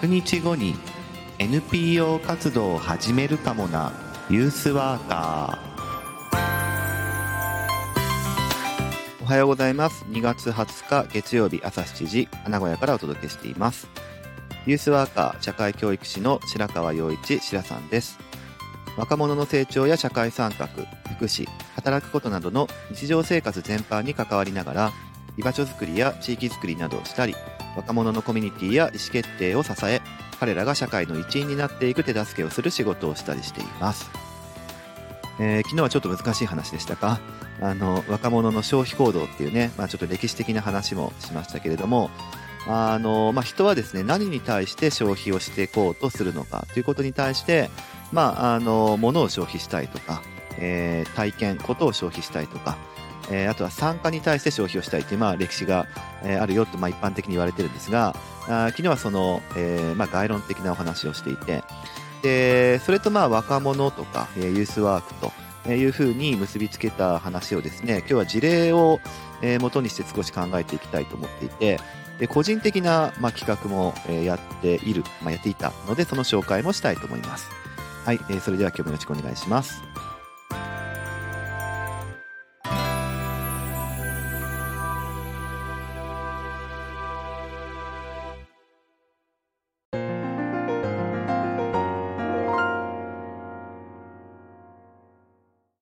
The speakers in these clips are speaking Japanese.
100日後に NPO 活動を始めるかもな。ユースワーカー。おはようございます。2月20日月曜日朝7時名古屋からお届けしています。ユースワーカー社会教育士の白川陽一白さんです。若者の成長や社会参画福祉働くことなどの日常生活全般に関わりながら居場所づくりや地域づくりなどをしたり若者のコミュニティや意思決定を支え彼らが社会の一員になっていく手助けをする仕事をしたりしています、えー、昨日はちょっと難しい話でしたか？あの若者の消費行動っていうね、まあ、ちょっと歴史的な話もしましたけれどもあの、まあ、人はですね何に対して消費をしていこうとするのかということに対して、まあ、あの物を消費したいとか、えー、体験ことを消費したいとかえー、あとは酸化に対して消費をしたいという、まあ、歴史が、えー、あるよと、まあ、一般的に言われてるんですがあ昨日はその、えーまあ、概論的なお話をしていてでそれとまあ若者とか、えー、ユースワークというふうに結びつけた話をですね今日は事例を、えー、元にして少し考えていきたいと思っていてで個人的な、まあ、企画も、えー、やっている、まあ、やっていたのでその紹介もしたいと思います。はい、えー、それでは今日もよろしくお願いします。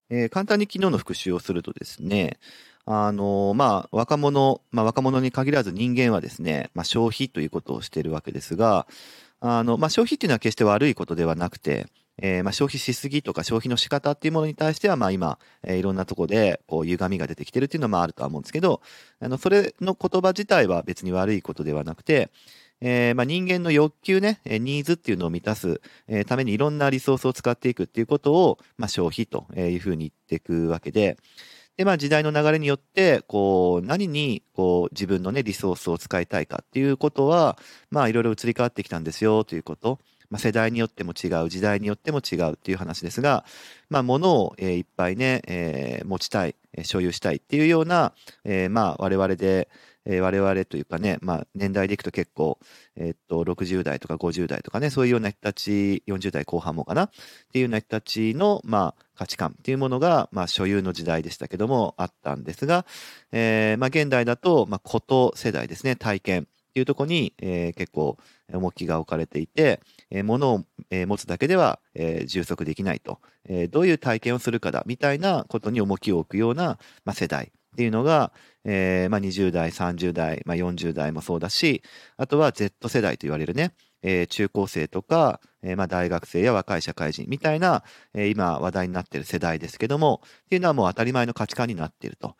えー、簡単に昨日の復習をするとですね、あのー、まあ、若者、まあ、若者に限らず人間はですね、まあ、消費ということをしているわけですが、あの、まあ、消費っていうのは決して悪いことではなくて、えー、まあ、消費しすぎとか消費の仕方っていうものに対しては、まあ、今、えー、いろんなとこで、こう、歪みが出てきてるっていうのもあるとは思うんですけど、あの、それの言葉自体は別に悪いことではなくて、えー、まあ、人間の欲求ね、ニーズっていうのを満たす、え、ためにいろんなリソースを使っていくっていうことを、まあ、消費というふうに言っていくわけで、で、まあ、時代の流れによって、こう、何に、こう、自分のね、リソースを使いたいかっていうことは、まあ、いろいろ移り変わってきたんですよということ。まあ、世代によっても違う、時代によっても違うっていう話ですが、まあ、物を、えー、いっぱいね、えー、持ちたい、所有したいっていうような、えー、まあ、我々で、えー、我々というかね、まあ、年代でいくと結構、えー、っと、60代とか50代とかね、そういうような人たち、40代後半もかな、っていうような人たちの、まあ、価値観っていうものが、まあ、所有の時代でしたけども、あったんですが、えー、まあ、現代だと、まあ、こと世代ですね、体験。ていうところに、えー、結構、重きが置かれていて、えー、物を、えー、持つだけでは、えー、充足できないと、えー、どういう体験をするかだ、みたいなことに重きを置くような、まあ、世代っていうのが、えーまあ、20代、30代、まあ、40代もそうだし、あとは Z 世代と言われるね、えー、中高生とか、えーまあ、大学生や若い社会人みたいな、えー、今話題になっている世代ですけども、っていうのはもう当たり前の価値観になっていると。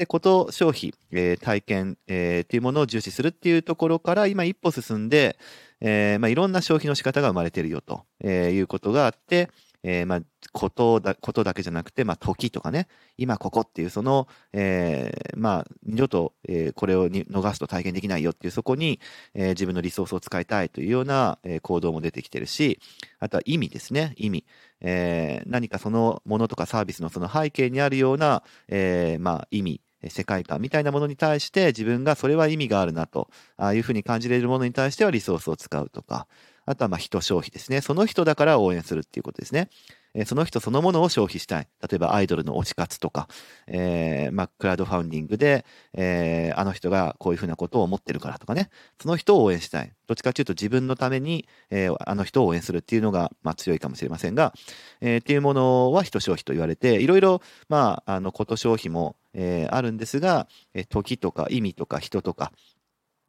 で、こと消費、えー、体験、えー、っていうものを重視するっていうところから今一歩進んで、えーまあ、いろんな消費の仕方が生まれているよと、え、いうことがあって、えー、まあ、ことだ、ことだけじゃなくて、まあ、時とかね、今ここっていう、その、えー、まあ、二度と、えー、これを逃すと体験できないよっていう、そこに、え、自分のリソースを使いたいというような、え、行動も出てきてるし、あとは意味ですね、意味。え、何かそのものとかサービスのその背景にあるような、え、まあ、意味。世界観みたいなものに対して自分がそれは意味があるなとああいうふうに感じれるものに対してはリソースを使うとか、あとはまあ人消費ですね。その人だから応援するっていうことですね。えその人そのものを消費したい。例えばアイドルの推し活とか、えー、まあ、クラウドファウンディングで、えー、あの人がこういうふうなことを思ってるからとかね。その人を応援したい。どっちかというと自分のために、えー、あの人を応援するっていうのが、まあ、強いかもしれませんが、え、っていうものは人消費と言われて、いろいろ、まあ、あの、こと消費も、え、あるんですが、え時とか意味とか人とか、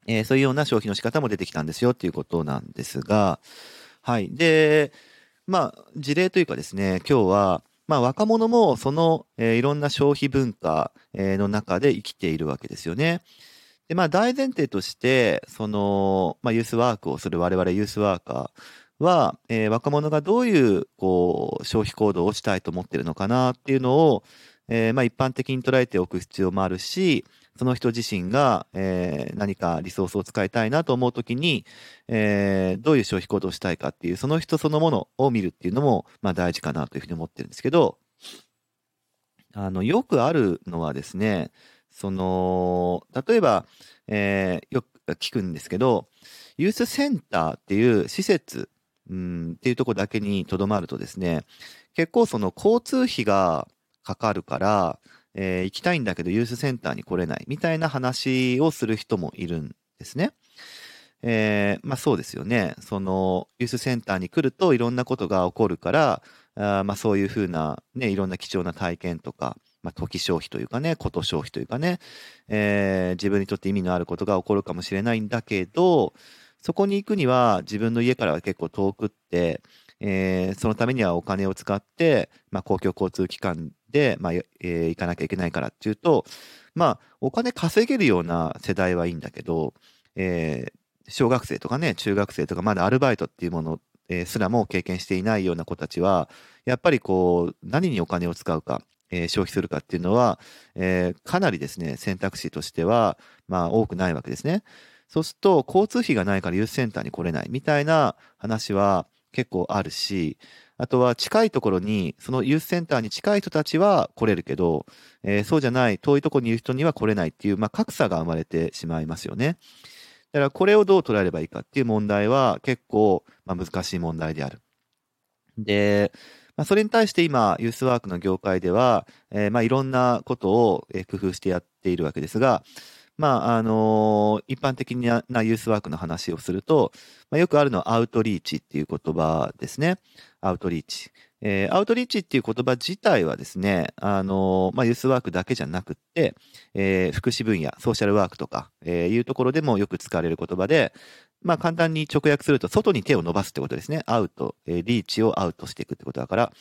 えー、そういうような消費の仕方も出てきたんですよっていうことなんですが、はい。で、まあ、事例というかですね、今日は、まあ、若者もその、えー、いろんな消費文化、えー、の中で生きているわけですよね。で、まあ、大前提として、その、まあ、ユースワークをする我々ユースワーカーは、えー、若者がどういう、こう、消費行動をしたいと思ってるのかなっていうのを、えー、まあ、一般的に捉えておく必要もあるし、その人自身が、えー、何かリソースを使いたいなと思うときに、えー、どういう消費行動をしたいかっていう、その人そのものを見るっていうのも、まあ大事かなというふうに思ってるんですけど、あの、よくあるのはですね、その、例えば、えー、よく聞くんですけど、ユースセンターっていう施設、うん、っていうとこだけにとどまるとですね、結構その交通費がかかるから、えー、行きたいんだけどユースセンターに来れないみたいな話をする人もいるんですね。えー、まあそうですよね。そのユースセンターに来るといろんなことが起こるから、あまあそういうふうなね、いろんな貴重な体験とか、まあ時消費というかね、こと消費というかね、えー、自分にとって意味のあることが起こるかもしれないんだけど、そこに行くには自分の家からは結構遠くって、えー、そのためにはお金を使って、まあ、公共交通機関で、まあえー、行かなきゃいけないからっていうと、まあ、お金稼げるような世代はいいんだけど、えー、小学生とかね、中学生とか、まだアルバイトっていうもの、えー、すらも経験していないような子たちは、やっぱりこう、何にお金を使うか、えー、消費するかっていうのは、えー、かなりですね、選択肢としては、まあ、多くないわけですね。そうすると、交通費がないからユースセンターに来れないみたいな話は結構あるし、あとは近いところに、そのユースセンターに近い人たちは来れるけど、えー、そうじゃない遠いところにいる人には来れないっていう、まあ、格差が生まれてしまいますよね。だからこれをどう捉えればいいかっていう問題は結構、まあ、難しい問題である。で、まあ、それに対して今、ユースワークの業界では、えー、まあいろんなことを工夫してやっているわけですが、まあ、あの、一般的なユースワークの話をすると、まあ、よくあるのはアウトリーチっていう言葉ですね。アウトリーチ。えー、アウトリーチっていう言葉自体はですね、あの、まあ、ユースワークだけじゃなくって、えー、福祉分野、ソーシャルワークとか、えー、いうところでもよく使われる言葉で、まあ、簡単に直訳すると、外に手を伸ばすってことですね。アウト、えー、リーチをアウトしていくってことだから、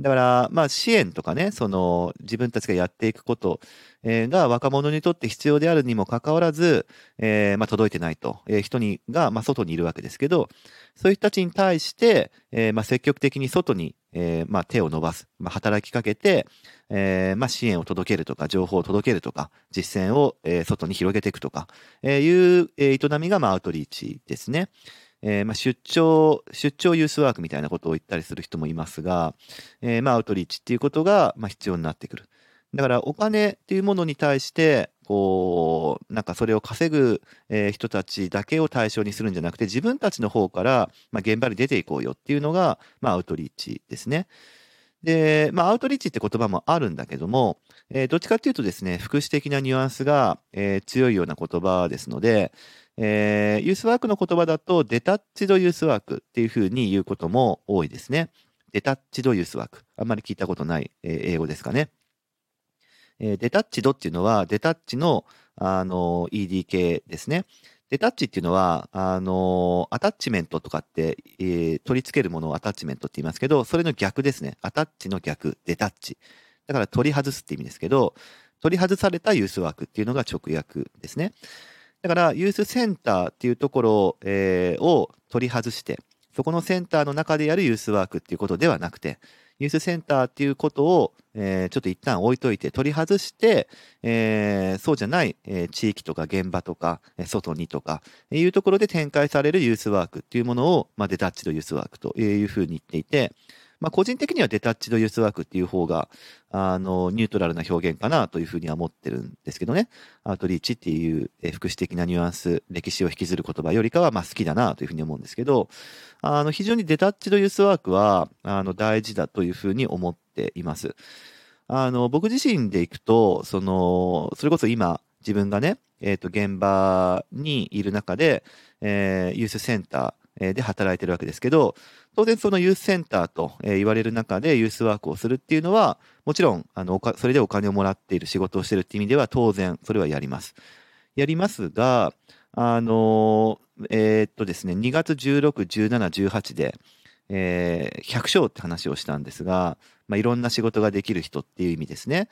だから、まあ、支援とかね、その、自分たちがやっていくこと、えー、が若者にとって必要であるにもかかわらず、えー、まあ、届いてないと、えー、人に、が、まあ、外にいるわけですけど、そういう人たちに対して、え、まあ、積極的に外に、え、まあ、手を伸ばす、まあ、働きかけて、え、まあ、支援を届けるとか、情報を届けるとか、実践を、え、外に広げていくとか、え、いう、え、営みが、まあ、アウトリーチですね。えー、まあ、出張、出張ユースワークみたいなことを言ったりする人もいますが、えー、まあ、アウトリーチっていうことが、まあ、必要になってくる。だから、お金っていうものに対して、こう、なんかそれを稼ぐ、えー、人たちだけを対象にするんじゃなくて、自分たちの方から、まあ、現場に出ていこうよっていうのが、まあ、アウトリーチですね。で、まあ、アウトリーチって言葉もあるんだけども、えー、どっちかっていうとですね、福祉的なニュアンスが、えー、強いような言葉ですので、えー、ユースワークの言葉だと、 detached youth work っていうふうに言うことも多いですね。 detached youth work。あんまり聞いたことない、えー、英語ですかね。えー、 detached っていうのは、 detach の、あの、ED 系ですね。 detach っていうのは、あの、アタッチメントとかって、えー、取り付けるものをアタッチメントって言いますけど、それの逆ですね。 attach の逆、 detach。だから取り外すって意味ですけど、取り外されたユースワークっていうのが直訳ですね。だから、ユースセンターっていうところ、え、を取り外して、そこのセンターの中でやるユースワークっていうことではなくて、ユースセンターっていうことを、えー、ちょっと一旦置いといて取り外して、えー、そうじゃない、えー、地域とか現場とか、え外にとか、えいうところで展開されるユースワークっていうものを、まあ、デタッチドユースワークというふうに言っていて、まあ、個人的にはデタッチドユースワークっていう方が、あの、ニュートラルな表現かなというふうには思ってるんですけどね。アウトリーチっていう、え福祉的なニュアンス、歴史を引きずる言葉よりかは、まあ、好きだなというふうに思うんですけど、あの、非常にデタッチドユースワークは、あの、大事だというふうに思っています。あの、僕自身で行くと、その、それこそ今、自分がね、えっ、ー、と、現場にいる中で、えー、ユースセンターで働いてるわけですけど、当然そのユースセンターと言われる中でユースワークをするっていうのは、もちろん、あの、それでお金をもらっている仕事をしているっていう意味では当然それはやります。やりますが、あの、えー、っとですね、2月16、17、18で、えー、100勝って話をしたんですが、まあ、いろんな仕事ができる人っていう意味ですね。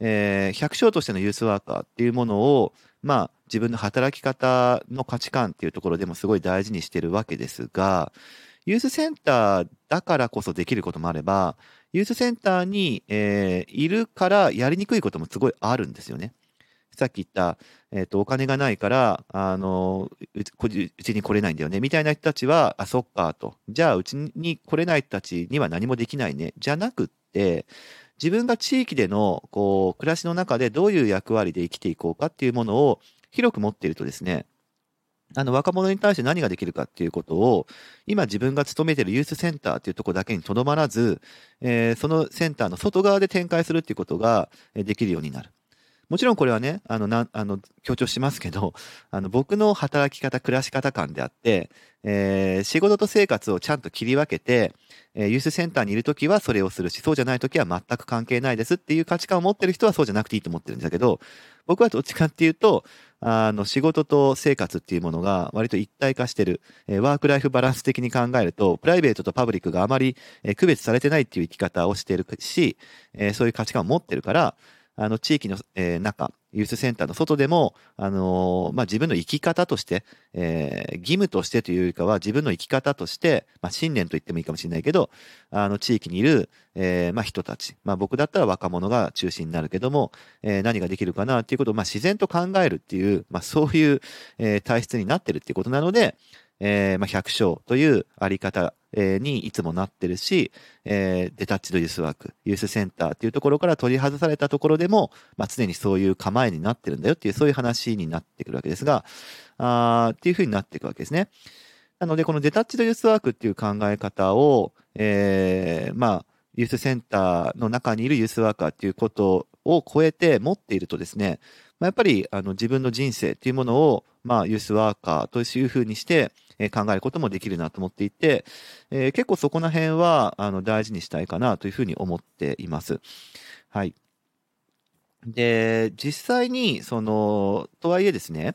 えー、100勝としてのユースワーカーっていうものを、まあ、自分の働き方の価値観っていうところでもすごい大事にしてるわけですが、ユースセンターだからこそできることもあれば、ユースセンターに、えー、いるからやりにくいこともすごいあるんですよね。さっき言った、えっ、ー、と、お金がないから、あの、うちに来れないんだよね、みたいな人たちは、あ、そっか、と。じゃあ、うちに来れない人たちには何もできないね。じゃなくって、自分が地域での、こう、暮らしの中でどういう役割で生きていこうかっていうものを広く持っているとですね、あの若者に対して何ができるかっていうことを、今自分が勤めているユースセンターっていうとこだけにとどまらず、えー、そのセンターの外側で展開するっていうことができるようになる。もちろんこれはね、あの、なあの強調しますけど、あの僕の働き方、暮らし方感であって、えー、仕事と生活をちゃんと切り分けて、えー、ユースセンターにいるときはそれをするし、そうじゃないときは全く関係ないですっていう価値観を持ってる人はそうじゃなくていいと思ってるんだけど、僕はどっちかっていうと、あの、仕事と生活っていうものが割と一体化してる、えー、ワークライフバランス的に考えると、プライベートとパブリックがあまり、えー、区別されてないっていう生き方をしてるし、えー、そういう価値観を持ってるから、あの、地域の、えー、中、ユースセンターの外でも、あのー、まあ、自分の生き方として、えー、義務としてというよりかは自分の生き方として、まあ、信念と言ってもいいかもしれないけど、あの、地域にいる、えー、まあ、人たち、まあ、僕だったら若者が中心になるけども、えー、何ができるかなっていうことを、まあ、自然と考えるっていう、まあ、そういう、えー、体質になってるっていうことなので、えー、まあ、百姓というあり方にいつもなってるし、えー、デタッチドユースワーク、ユースセンターっていうところから取り外されたところでも、まあ、常にそういう構えになってるんだよっていう、そういう話になってくるわけですが、あっていうふうになっていくわけですね。なので、このデタッチドユースワークっていう考え方を、えー、まあ、ユースセンターの中にいるユースワーカーっていうことを超えて持っているとですね、まあ、やっぱりあの自分の人生っていうものを、まあ、ユースワーカーというふうにして、え考えることもできるなと思っていて、え、結構そこら辺はあの大事にしたいかなというふうに思っています。はい。で、実際に、その、とはいえですね、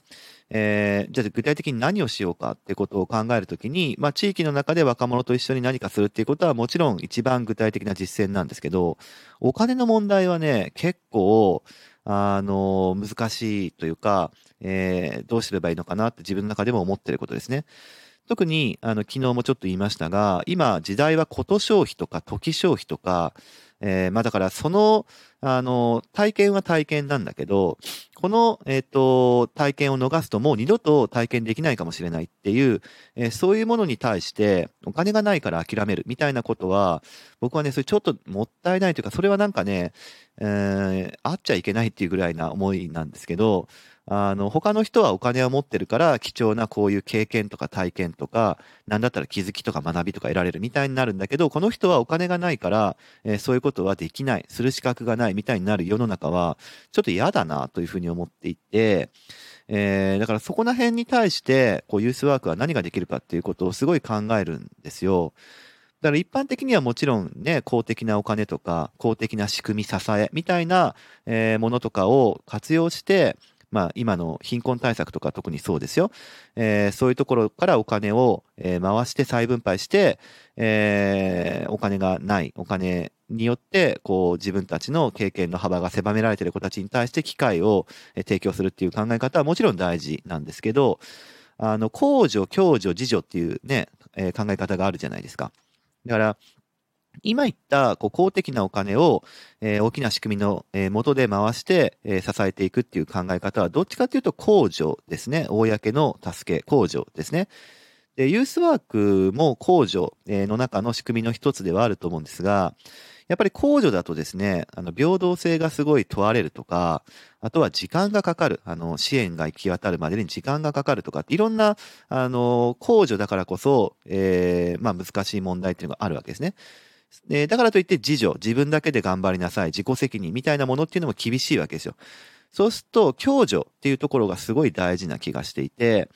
えー、じゃあ具体的に何をしようかってことを考えるときに、まあ地域の中で若者と一緒に何かするっていうことはもちろん一番具体的な実践なんですけど、お金の問題はね、結構、あの、難しいというか、えー、どうすればいいのかなって自分の中でも思ってることですね。特に、あの、昨日もちょっと言いましたが、今、時代はこと消費とか時消費とか、えー、まあだからその、あの、体験は体験なんだけど、この、えっ、ー、と、体験を逃すともう二度と体験できないかもしれないっていう、えー、そういうものに対してお金がないから諦めるみたいなことは、僕はね、それちょっともったいないというか、それはなんかね、えー、あっちゃいけないっていうぐらいな思いなんですけど、あの、他の人はお金を持ってるから貴重なこういう経験とか体験とか、なんだったら気づきとか学びとか得られるみたいになるんだけど、この人はお金がないから、えー、そういうことはできない、する資格がないみたいになる世の中は、ちょっと嫌だなというふうに思っていて、えー、だからそこら辺に対して、こう、ユースワークは何ができるかっていうことをすごい考えるんですよ。だから一般的にはもちろんね、公的なお金とか、公的な仕組み支えみたいな、えー、ものとかを活用して、まあ、今の貧困対策とか特にそうですよ。えー、そういうところからお金を、えー、回して再分配して、えー、お金がない、お金によって、こう、自分たちの経験の幅が狭められている子たちに対して機会を提供するっていう考え方はもちろん大事なんですけど、あの、公助、共助、自助っていうね、え考え方があるじゃないですか。だから、今言ったこう公的なお金を、えー、大きな仕組みの、えー、元で回して、えー、支えていくっていう考え方はどっちかというと公助ですね。公の助け、公助ですね。で、ユースワークも公助の中の仕組みの一つではあると思うんですが、やっぱり公助だとですね、あの、平等性がすごい問われるとか、あとは時間がかかる、あの、支援が行き渡るまでに時間がかかるとか、いろんな、あの、公助だからこそ、えー、まあ難しい問題っていうのがあるわけですね。えだからといって自助、自分だけで頑張りなさい、自己責任みたいなものっていうのも厳しいわけですよ。そうすると、共助っていうところがすごい大事な気がしていて、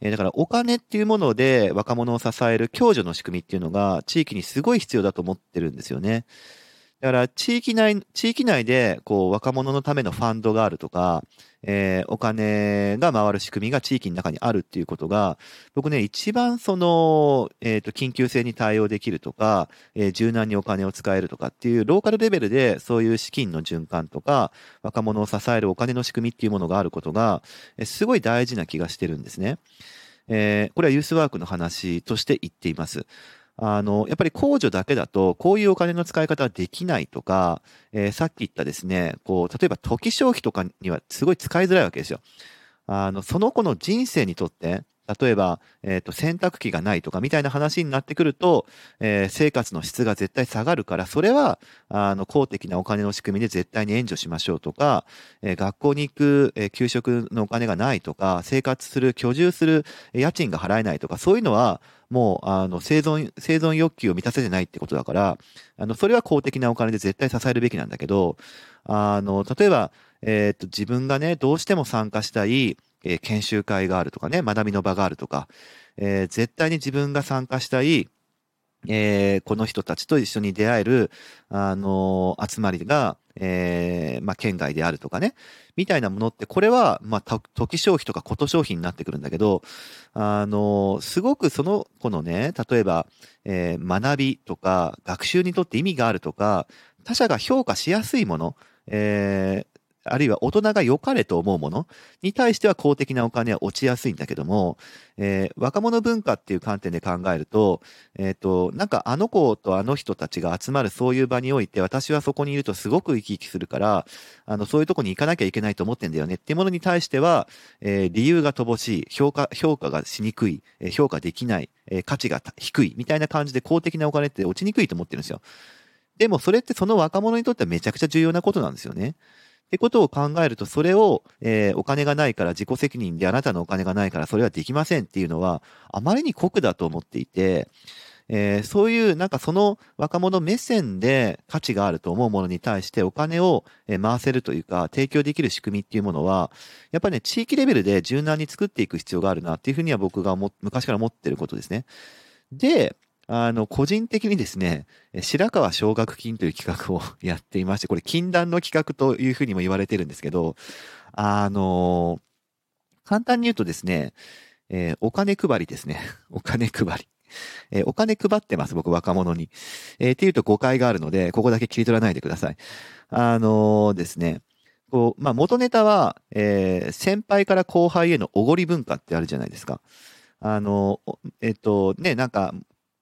えだからお金っていうもので若者を支える共助の仕組みっていうのが地域にすごい必要だと思ってるんですよね。だから地域内、地域内でこう若者のためのファンドがあるとか、えー、お金が回る仕組みが地域の中にあるっていうことが、僕ね、一番その、えっ、ー、と、緊急性に対応できるとか、えー、柔軟にお金を使えるとかっていうローカルレベルでそういう資金の循環とか、若者を支えるお金の仕組みっていうものがあることが、え、すごい大事な気がしてるんですね。え、これはユースワークの話として言っています。あの、やっぱり控除だけだと、こういうお金の使い方はできないとか、えー、さっき言ったですね、こう、例えば時消費とかにはすごい使いづらいわけですよ。あの、その子の人生にとって、例えば、えっ、と、洗濯機がないとかみたいな話になってくると、えー生活の質が絶対下がるから、それは、あの、公的なお金の仕組みで絶対に援助しましょうとか、えー学校に行く、えー給食のお金がないとか、生活する、居住するえ家賃が払えないとか、そういうのは、もう、あの、生存、生存欲求を満たせてないってことだから、あの、それは公的なお金で絶対支えるべきなんだけど、あの、例えば、えっ、と、自分がね、どうしても参加したい、えー研修会があるとかね、学びの場があるとか、えー絶対に自分が参加したい、えーこの人たちと一緒に出会える、あの集まりが、えーまあ、県外であるとかね、みたいなものって、これは、まあ、時消費とかこと消費になってくるんだけど、あのすごくその子のね、例えば、えー学びとか、学習にとって意味があるとか、他者が評価しやすいもの、えーあるいは大人が良かれと思うものに対しては公的なお金は落ちやすいんだけども、えー若者文化っていう観点で考えると、えっ、と、なんかあの子とあの人たちが集まるそういう場において、私はそこにいるとすごく生き生きするから、あの、そういうとこに行かなきゃいけないと思ってんだよねっていうものに対しては、えー理由が乏しい、評価、評価がしにくい、え評価できない、え価値が低い、みたいな感じで公的なお金って落ちにくいと思ってるんですよ。でもそれってその若者にとってはめちゃくちゃ重要なことなんですよね。ってことを考えると、それを、えーお金がないから自己責任であなたのお金がないからそれはできませんっていうのは、あまりに酷だと思っていて、えーそういうなんかその若者目線で価値があると思うものに対してお金を回せるというか提供できる仕組みっていうものはやっぱりね地域レベルで柔軟に作っていく必要があるなっていうふうには僕が昔から思ってることですね。で、あの、個人的にですね、白川奨学金という企画を やっていまして、これ禁断の企画というふうにも言われてるんですけど、あの簡単に言うとですね、えーお金配りですね。お金配り。えーお金配ってます、僕、若者に。えーっていうと誤解があるので、ここだけ切り取らないでください。あのですね、こう、まあ、元ネタは、えー先輩から後輩へのおごり文化ってあるじゃないですか。あの、えっと、ね、なんか、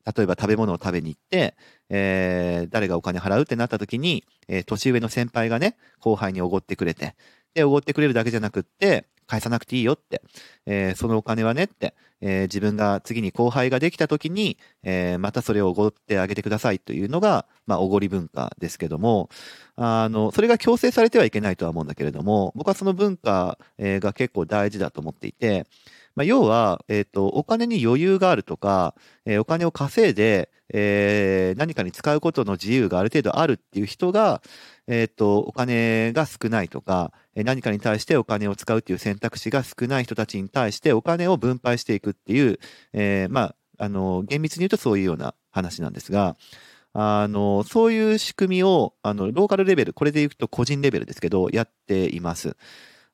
例えば食べ物を食べに行って、えー誰がお金払うってなった時に、えー年上の先輩がね、後輩におごってくれて、で、おごってくれるだけじゃなくって、返さなくていいよって、えーそのお金はねって、えー自分が次に後輩ができた時に、えーまたそれをおごってあげてくださいというのが、まあ、おごり文化ですけども、あの、それが強制されてはいけないとは思うんだけれども、僕はその文化、えーが結構大事だと思っていて、まあ、要は、えっ、と、お金に余裕があるとか、えお金を稼いで、えー何かに使うことの自由がある程度あるっていう人が、えっ、と、お金が少ないとか、何かに対してお金を使うっていう選択肢が少ない人たちに対してお金を分配していくっていう、えーまあ、あの、厳密に言うとそういうような話なんですが、あの、そういう仕組みを、あの、ローカルレベル、これで言うと個人レベルですけど、やっています。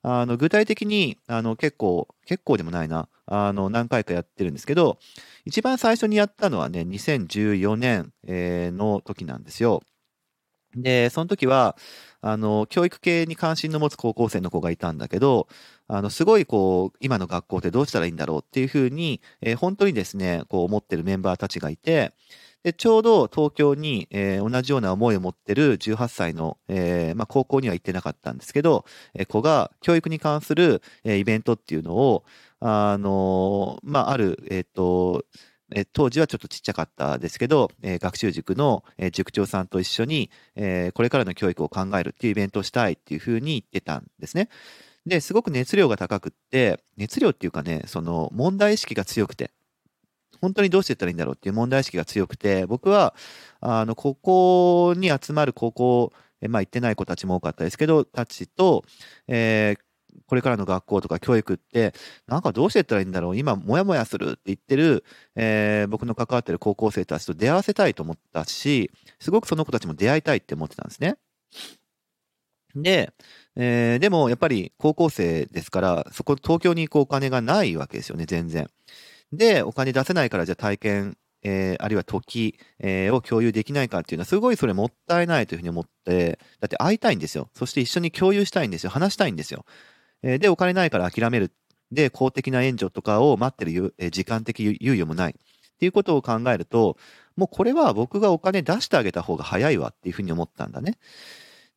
あの、具体的に、あの、結構、結構でもないな、あの、何回かやってるんですけど、一番最初にやったのはね、2014年、えーの時なんですよ。で、その時は、あの、教育系に関心の持つ高校生の子がいたんだけど、あの、すごいこう、今の学校ってどうしたらいいんだろうっていうふうに、えー本当にですね、こう思ってるメンバーたちがいて、で、ちょうど東京に、えー同じような思いを持ってる18歳の、えーまあ、高校には行ってなかったんですけど、えー子が教育に関する、えイベントっていうのを、あのまあ、ある、えっ、と、え当時はちょっとちっちゃかったですけど、えー学習塾の、えー塾長さんと一緒に、えーこれからの教育を考えるっていうイベントをしたいっていうふうに言ってたんですね。で、すごく熱量が高くって、熱量っていうかね、その問題意識が強くて、本当にどうしていったらいいんだろうっていう問題意識が強くて、僕は、あの、ここに集まる高校、まあ行ってない子たちも多かったですけど、たちと、えーこれからの学校とか教育って、なんかどうしていったらいいんだろう今、もやもやするって言ってる、えー僕の関わってる高校生たちと出会わせたいと思ったし、すごくその子たちも出会いたいって思ってたんですね。で、えーでもやっぱり高校生ですから、そこ東京に行くお金がないわけですよね、全然。で、お金出せないからじゃあ体験、えーあるいは時、えーを共有できないかっていうのはすごいそれもったいないというふうに思って、だって会いたいんですよ。そして一緒に共有したいんですよ。話したいんですよ。えーで、お金ないから諦める。で、公的な援助とかを待ってるえ時間的猶予もない。っていうことを考えると、もうこれは僕がお金出してあげた方が早いわっていうふうに思ったんだね。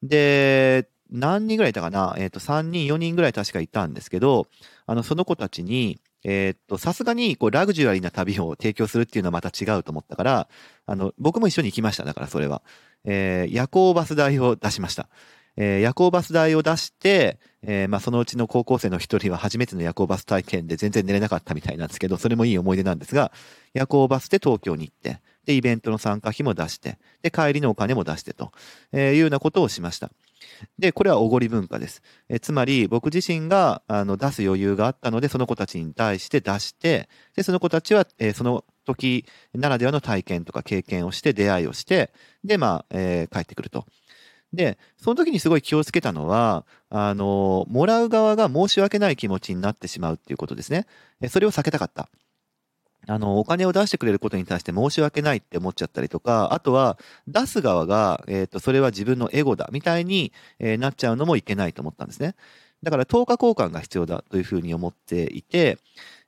で、何人ぐらいいたかな？えっ、と、3人、4人ぐらい確かいたんですけど、あの、その子たちに、えーっと、さすがに、こう、ラグジュアリーな旅を提供するっていうのはまた違うと思ったから、あの、僕も一緒に行きました。だからそれは。えー夜行バス代を出しました。えー夜行バス代を出して、えーまあ、そのうちの高校生の一人は初めての夜行バス体験で全然寝れなかったみたいなんですけど、それもいい思い出なんですが、夜行バスで東京に行って、で、イベントの参加費も出して、で、帰りのお金も出してと、えーいうようなことをしました。で、これはおごり文化です。えつまり、僕自身があの出す余裕があったので、その子たちに対して出して、で、その子たちは、えーその時ならではの体験とか経験をして、出会いをして、で、まあ、えー帰ってくると。で、その時にすごい気をつけたのは、あの、もらう側が申し訳ない気持ちになってしまうっていうことですね。それを避けたかった。あの、お金を出してくれることに対して申し訳ないって思っちゃったりとか、あとは、出す側が、えっ、と、それは自分のエゴだ、みたいに、えーなっちゃうのもいけないと思ったんですね。だから、等価交換が必要だというふうに思っていて、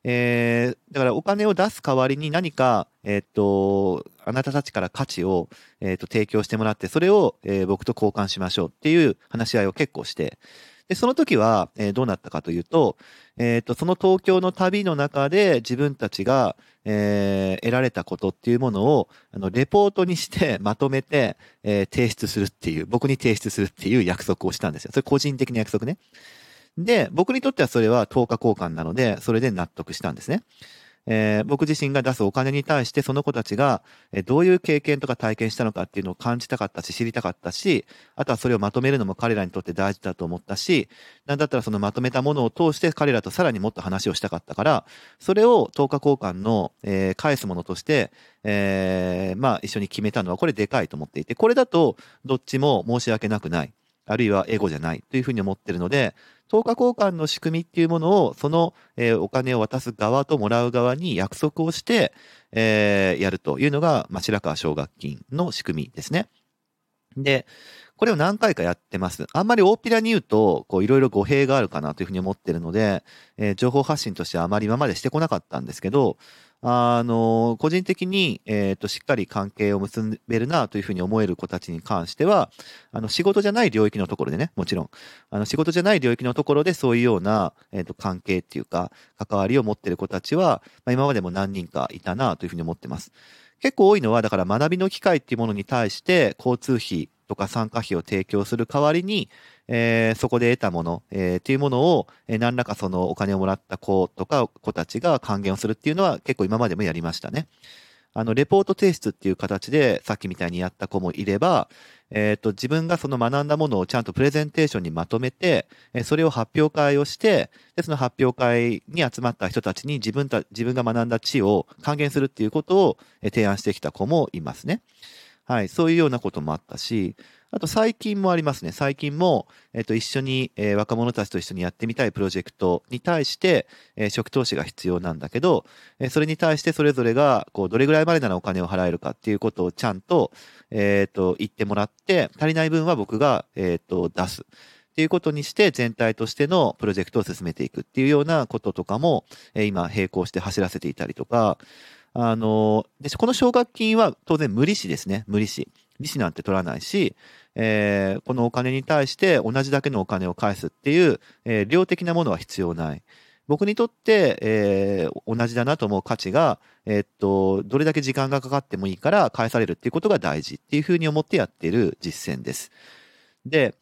えーだからお金を出す代わりに何か、えっ、と、あなたたちから価値を、えっ、と、提供してもらって、それを、え僕と交換しましょうっていう話し合いを結構して、で、その時は、えーどうなったかというと、えっ、と、その東京の旅の中で自分たちが、えー得られたことっていうものを、あの、レポートにして まとめて、えー提出するっていう、僕に提出するっていう約束をしたんですよ。それ個人的な約束ね。で、僕にとってはそれは等価交換なので、それで納得したんですね。えー僕自身が出すお金に対してその子たちが、えーどういう経験とか体験したのかっていうのを感じたかったし、知りたかったし、あとはそれをまとめるのも彼らにとって大事だと思ったし、なんだったらそのまとめたものを通して彼らとさらにもっと話をしたかったから、それを等価交換の、えー返すものとして、えーまあ一緒に決めたのはこれでかいと思っていて、これだとどっちも申し訳なくない。あるいはエゴじゃないというふうに思ってるので、等価交換の仕組みっていうものを、その、えーお金を渡す側ともらう側に約束をして、えーやるというのが、まあ、白川奨学金の仕組みですね。で、これを何回かやってます。あんまり大っぴらに言うと、こういろいろ語弊があるかなというふうに思ってるので、えー情報発信としてはあまり今までしてこなかったんですけど、あの、個人的に、えっ、と、しっかり関係を結べるなというふうに思える子たちに関しては、あの、仕事じゃない領域のところでね、もちろん、あの、仕事じゃない領域のところでそういうような、えっ、と、関係っていうか、関わりを持ってる子たちは、まあ、今までも何人かいたなというふうに思ってます。結構多いのは、だから学びの機会っていうものに対して、交通費とか参加費を提供する代わりに、えーそこで得たもの、えーっていうものを、えー何らかそのお金をもらった子とか子たちが還元をするっていうのは結構今までもやりましたね。あの、レポート提出っていう形で、さっきみたいにやった子もいれば、えっ、と、自分がその学んだものをちゃんとプレゼンテーションにまとめて、えーそれを発表会をして、で、その発表会に集まった人たちに自分た、自分が学んだ知を還元するっていうことをえー提案してきた子もいますね。はい。そういうようなこともあったし、あと最近もありますね。最近も、えっ、と、一緒に、えー若者たちと一緒にやってみたいプロジェクトに対して、えー初期投資が必要なんだけど、えそれに対してそれぞれが、こう、どれぐらいまでならお金を払えるかっていうことをちゃんと、えっ、と、言ってもらって、足りない分は僕が、えっ、と、出す。っていうことにして全体としてのプロジェクトを進めていくっていうようなこととかも、え今並行して走らせていたりとか、あの、でこの奨学金は当然無利子ですね。無利子。利子なんて取らないし、えーこのお金に対して同じだけのお金を返すっていう、えー量的なものは必要ない。僕にとって、えー同じだなと思う価値が、えーっと、どれだけ時間がかかってもいいから返されるっていうことが大事っていうふうに思ってやっている実践です。で、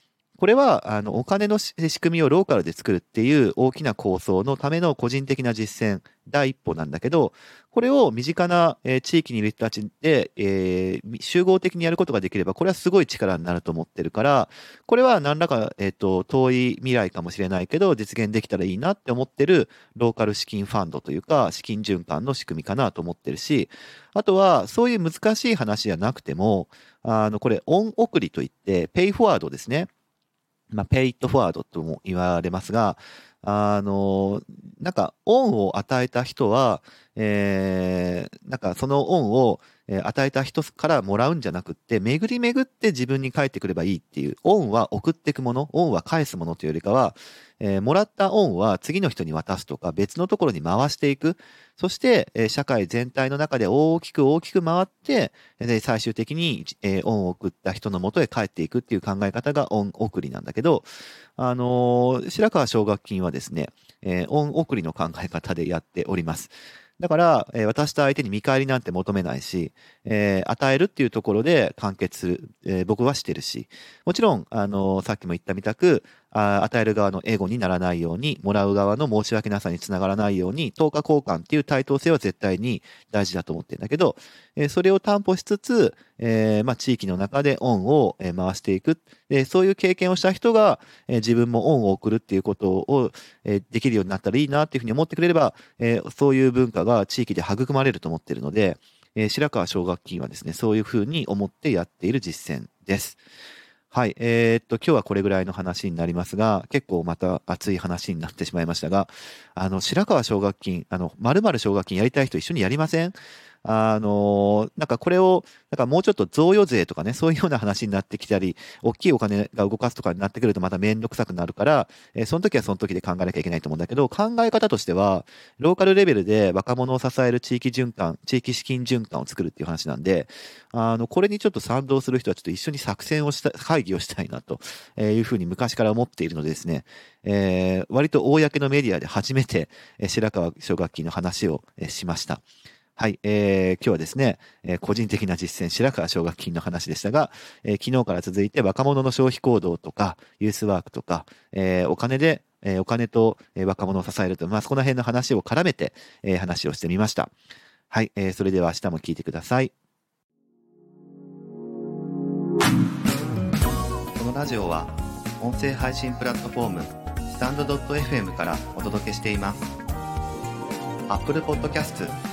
これは、あの、お金の仕組みをローカルで作るっていう大きな構想のための個人的な実践、第一歩なんだけど、これを身近な、えー地域にいる人たちで、えー集合的にやることができれば、これはすごい力になると思ってるから、これは何らか、えっ、と、遠い未来かもしれないけど、実現できたらいいなって思ってるローカル資金ファンドというか、資金循環の仕組みかなと思ってるし、あとは、そういう難しい話じゃなくても、あの、これ、オン送りといって、ペイフォワードですね。まあ、ペイットフォワードとも言われますが、あの、なんか、恩を与えた人は、えー、なんかその恩を、え与えた人からもらうんじゃなくって、巡り巡って自分に返ってくればいいっていう、恩は送っていくもの、恩は返すものというよりかは、えーもらった恩は次の人に渡すとか、別のところに回していく。そして、え社会全体の中で大きく大きく回って、で最終的に、え恩を送った人のもとへ帰っていくっていう考え方が恩送りなんだけど、あのー白川奨学金はですね、え、恩送りの考え方でやっております。だから、えー、私と相手に見返りなんて求めないし、えー、与えるっていうところで完結する、えー、僕はしてるし、もちろん、あのさっきも言ったみたく、あ与える側のエゴにならないように、もらう側の申し訳なさにつながらないように、等価交換っていう対等性は絶対に大事だと思ってるんだけど、それを担保しつつ、まあ、地域の中で恩を回していく。そういう経験をした人が、自分も恩を送るっていうことを、できるようになったらいいなっていうふうに思ってくれれば、そういう文化が地域で育まれると思ってるので、白川奨学金はですね、そういうふうに思ってやっている実践です。はい。えー、っと、今日はこれぐらいの話になりますが、結構また熱い話になってしまいましたが、あの、白川奨学金、あの、〇〇奨学金やりたい人一緒にやりません？あの、なんかこれを、なんかもうちょっと贈与税とかね、そういうような話になってきたり、大きいお金が動かすとかになってくるとまためんどくさくなるから、えー、その時はその時で考えなきゃいけないと思うんだけど、考え方としては、ローカルレベルで若者を支える地域循環、地域資金循環を作るっていう話なんで、あの、これにちょっと賛同する人はちょっと一緒に作戦をした、会議をしたいなというふうに昔から思っているのでですね、えー、割と公のメディアで初めて、白川奨学金の話をしました。はい、えー、今日はですね、えー、個人的な実践、白川奨学金の話でしたが、えー、昨日から続いて若者の消費行動とか、ユースワークとか、えー、お金で、えー、お金と、えー、若者を支えると、まあ、この辺の話を絡めて、えー、話をしてみました。はい、えー、それでは明日も聞いてください。このラジオは、音声配信プラットフォーム、スタンド .fm からお届けしています。Apple Podcast